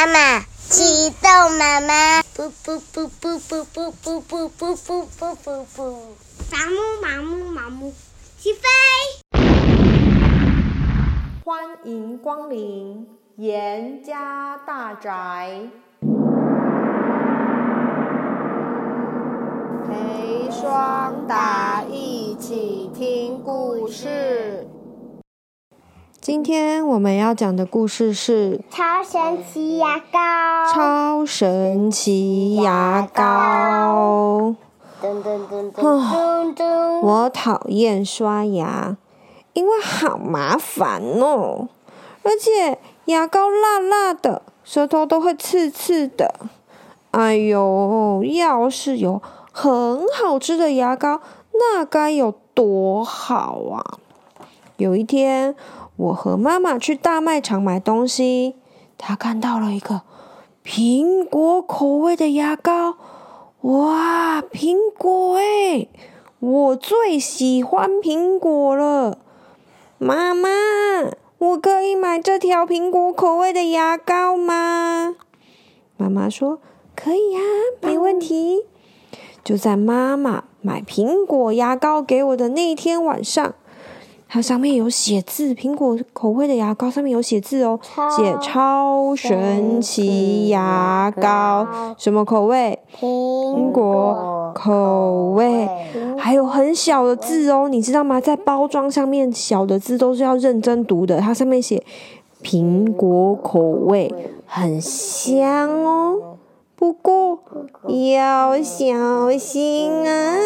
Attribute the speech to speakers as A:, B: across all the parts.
A: 妈妈，启动妈妈，噗噗噗噗噗噗噗噗噗噗噗噗噗，麻木麻木麻木，起飞！
B: 欢迎光临严家大宅，陪双达一起听故事。今天我们要讲的故事是
A: 超神奇牙膏。
B: 超神奇牙膏。
A: 噔噔噔噔噔。
B: 我讨厌刷牙，因为好麻烦哦，而且牙膏辣辣的，舌头都会刺刺的。哎呦，要是有很好吃的牙膏，那该有多好啊！有一天，我和妈妈去大卖场买东西，她看到了一个苹果口味的牙膏。哇，苹果诶，我最喜欢苹果了。妈妈，我可以买这条苹果口味的牙膏吗？妈妈说可以呀，没问题。就在妈妈买苹果牙膏给我的那天晚上。它上面有写字，苹果口味的牙膏上面有写字哦，写超神奇牙膏，什么口味？苹果口味，还有很小的字哦，你知道吗？在包装上面小的字都是要认真读的，它上面写苹果口味，很香哦，不过要小心啊，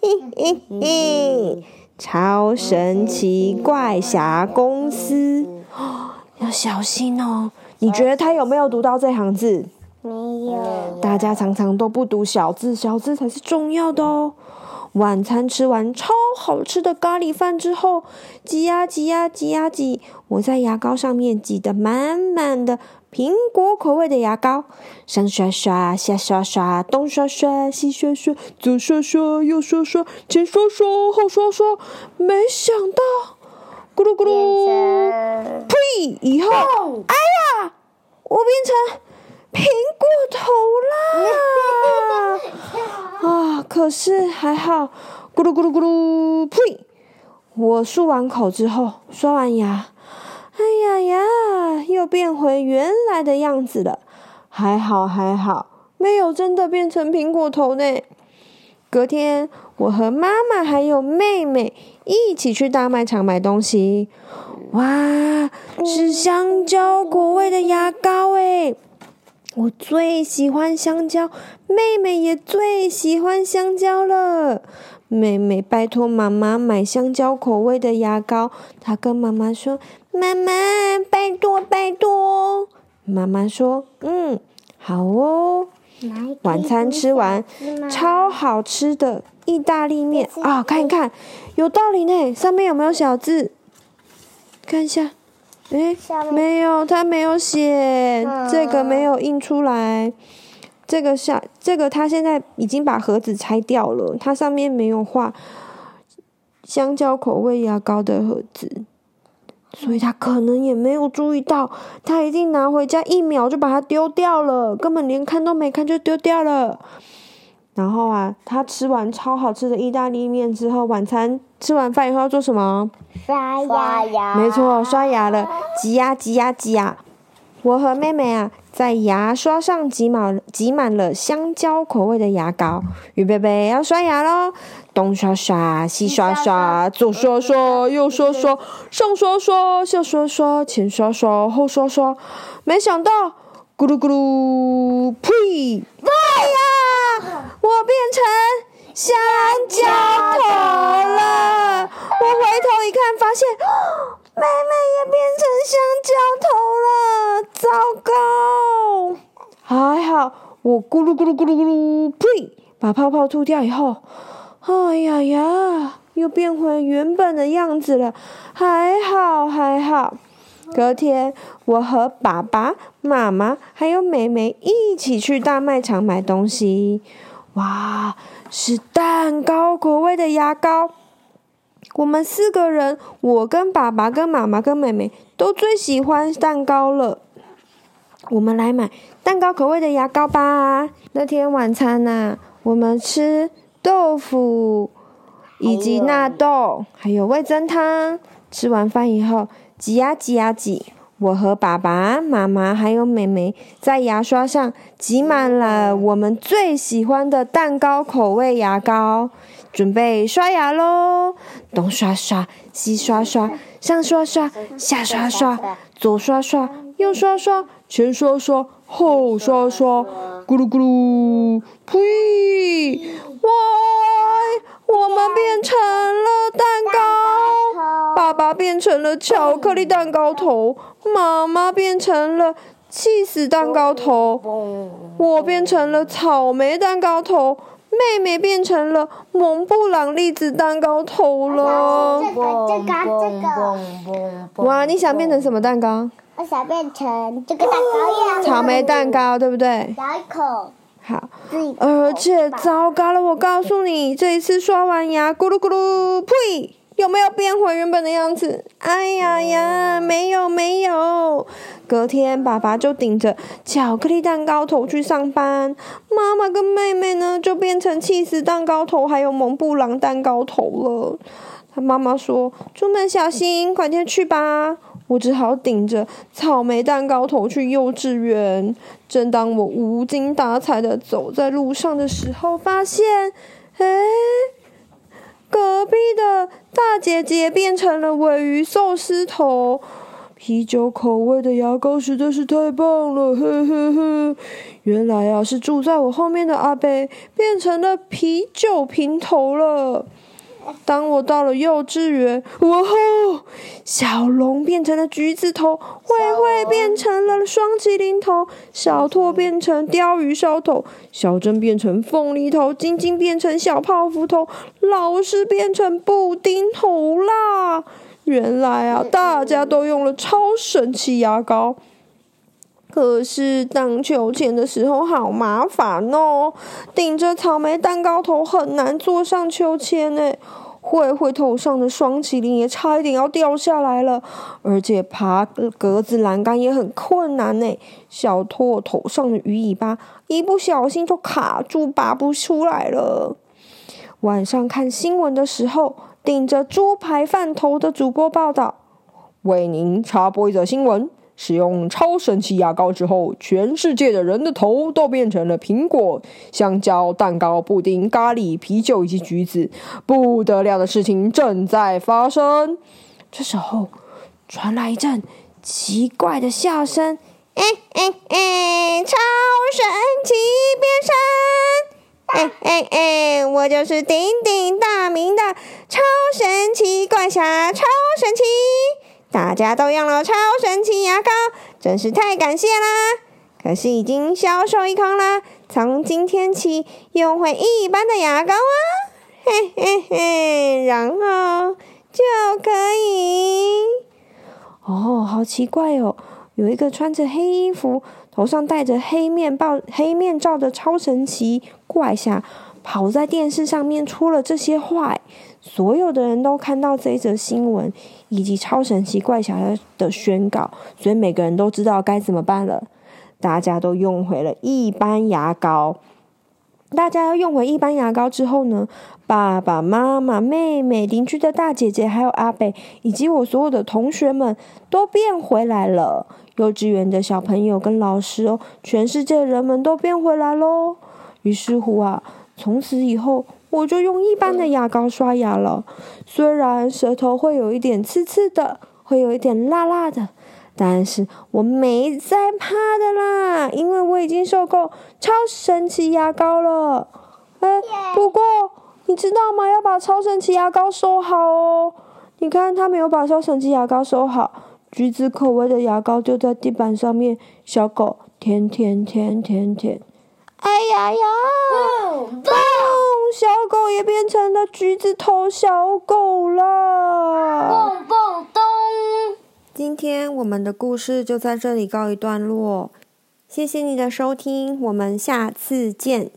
B: 嘿嘿嘿。超神奇怪侠公司，要小心哦！你觉得他有没有读到这行字？
A: 没有。
B: 大家常常都不读小字，小字才是重要的哦。晚餐吃完超好吃的咖喱饭之后，挤呀挤呀挤呀挤，我在牙膏上面挤得满满的。苹果口味的牙膏，上刷刷，下刷刷，东刷刷，西刷刷，左刷刷，右刷刷，前刷刷，后刷刷。没想到，咕噜咕噜，呸！以后，哎呀，我变成苹果头啦！啊，可是还好，咕噜咕噜咕噜，呸！我漱完口之后，刷完牙。哎呀呀，又变回原来的样子了，还好还好，没有真的变成苹果头呢。隔天，我和妈妈还有妹妹一起去大卖场买东西。哇，是香蕉口味的牙膏诶！我最喜欢香蕉，妹妹也最喜欢香蕉了。妹妹拜托妈妈买香蕉口味的牙膏，她跟妈妈说。妈妈，拜托拜托！妈妈说：“嗯，好哦。”晚餐吃完，超好吃的意大利面啊！看一看，有道理呢。上面有没有小字？看一下，哎，没有，它没有写，这个没有印出来。这个下，这个他现在已经把盒子拆掉了，它上面没有画香蕉口味牙膏的盒子。所以他可能也没有注意到，他一定拿回家一秒就把它丢掉了，根本连看都没看就丢掉了。然后啊，他吃完超好吃的意大利面之后，晚餐吃完饭以后要做什么？
A: 刷牙。
B: 没错，刷牙了，挤呀挤呀挤呀。我和妹妹啊，在牙刷上挤满挤满了香蕉口味的牙膏，预备备要刷牙喽！东刷刷，西刷刷，左刷刷，右刷刷，上刷刷，下刷刷，前刷刷，后刷刷。没想到，咕噜咕噜，呸！哎呀，我变成香蕉头了！我回头一看，发现。妹妹也变成香蕉头了，糟糕！还好我咕噜咕噜咕噜咕噜，呸！把泡泡吐掉以后，哎呀呀，又变回原本的样子了，还好还好。隔天，我和爸爸妈妈还有妹妹一起去大卖场买东西，哇，是蛋糕口味的牙膏。我们四个人，我跟爸爸、跟妈妈、跟妹妹都最喜欢蛋糕了。我们来买蛋糕口味的牙膏吧。那天晚餐呐、啊，我们吃豆腐，以及纳豆，还有味噌汤。吃完饭以后，挤呀挤呀挤，我和爸爸妈妈还有妹妹在牙刷上挤满了我们最喜欢的蛋糕口味牙膏，准备刷牙喽！东刷刷，西刷刷，上刷刷，下刷刷，左刷刷，右刷刷，前刷刷，后刷刷，咕噜咕噜，呸！哇，我们变成了蛋糕，爸爸变成了巧克力蛋糕头，妈妈变成了气死蛋糕头，我变成了草莓蛋糕头。妹妹变成了蒙布朗栗子蛋糕头了。
A: 这个这个这个。
B: 哇，你想变成什么蛋糕？
A: 我想变成这个蛋糕呀。
B: 草莓蛋糕，对不对？
A: 咬一口。
B: 好。而且糟糕了，我告诉你，这一次刷完牙，咕噜咕噜，呸！有没有变回原本的样子？哎呀呀，没有没有。隔天，爸爸就顶着巧克力蛋糕头去上班，妈妈跟妹妹呢就变成气死蛋糕头，还有蒙布朗蛋糕头了。他妈妈说：“出门小心，快点去吧。”我只好顶着草莓蛋糕头去幼稚园。正当我无精打采的走在路上的时候，发现，哎。隔壁的大姐姐变成了鮪鱼寿司头，啤酒口味的牙膏实在是太棒了，呵呵呵。原来啊，是住在我后面的阿贝变成了啤酒瓶头了。当我到了幼稚园，哇吼！小龙变成了橘子头，慧慧变成了双麒麟头，小拓变成鲷鱼烧头，小珍变成凤梨头，晶晶变成小泡芙头，老师变成布丁头啦！原来啊，大家都用了超神奇牙膏。可是荡秋千的时候好麻烦哦，顶着草莓蛋糕头很难坐上秋千呢。慧慧头上的双麒麟也差一点要掉下来了，而且爬格子栏杆也很困难呢。小拓头上的鱼尾巴一不小心就卡住，拔不出来了。晚上看新闻的时候，顶着猪排饭头的主播报道，为您插播一则新闻。使用超神奇牙膏之后，全世界的人的头都变成了苹果、香蕉、蛋糕、布丁、咖喱、啤酒以及橘子。不得了的事情正在发生。这时候，传来一阵奇怪的笑声：“哎哎哎，超神奇变身！哎哎哎，我就是鼎鼎大名的超神奇怪侠，超神奇！”大家都用了超神奇牙膏，真是太感谢啦！可是已经销售一空啦，从今天起用回一般的牙膏啊，嘿嘿嘿，然后就可以。哦，好奇怪哦，有一个穿着黑衣服、头上戴着黑面罩、黑面罩的超神奇怪侠，跑在电视上面出了这些话。所有的人都看到这一则新闻以及超神奇怪侠的宣告，所以每个人都知道该怎么办了。大家都用回了一般牙膏。大家要用回一般牙膏之后呢，爸爸妈妈、妹妹、邻居的大姐姐，还有阿北，以及我所有的同学们都变回来了。幼稚园的小朋友跟老师哦，全世界人们都变回来喽。于是乎啊，从此以后。我就用一般的牙膏刷牙了，虽然舌头会有一点刺刺的，会有一点辣辣的，但是我没在怕的啦，因为我已经受够超神奇牙膏了。哎，不过你知道吗？要把超神奇牙膏收好哦。你看，他没有把超神奇牙膏收好，橘子口味的牙膏就在地板上面，小狗舔舔舔舔舔。哎呀呀！嘣！小狗也变成了橘子头小狗了。
A: 蹦蹦咚！
B: 今天我们的故事就在这里告一段落，谢谢你的收听，我们下次见。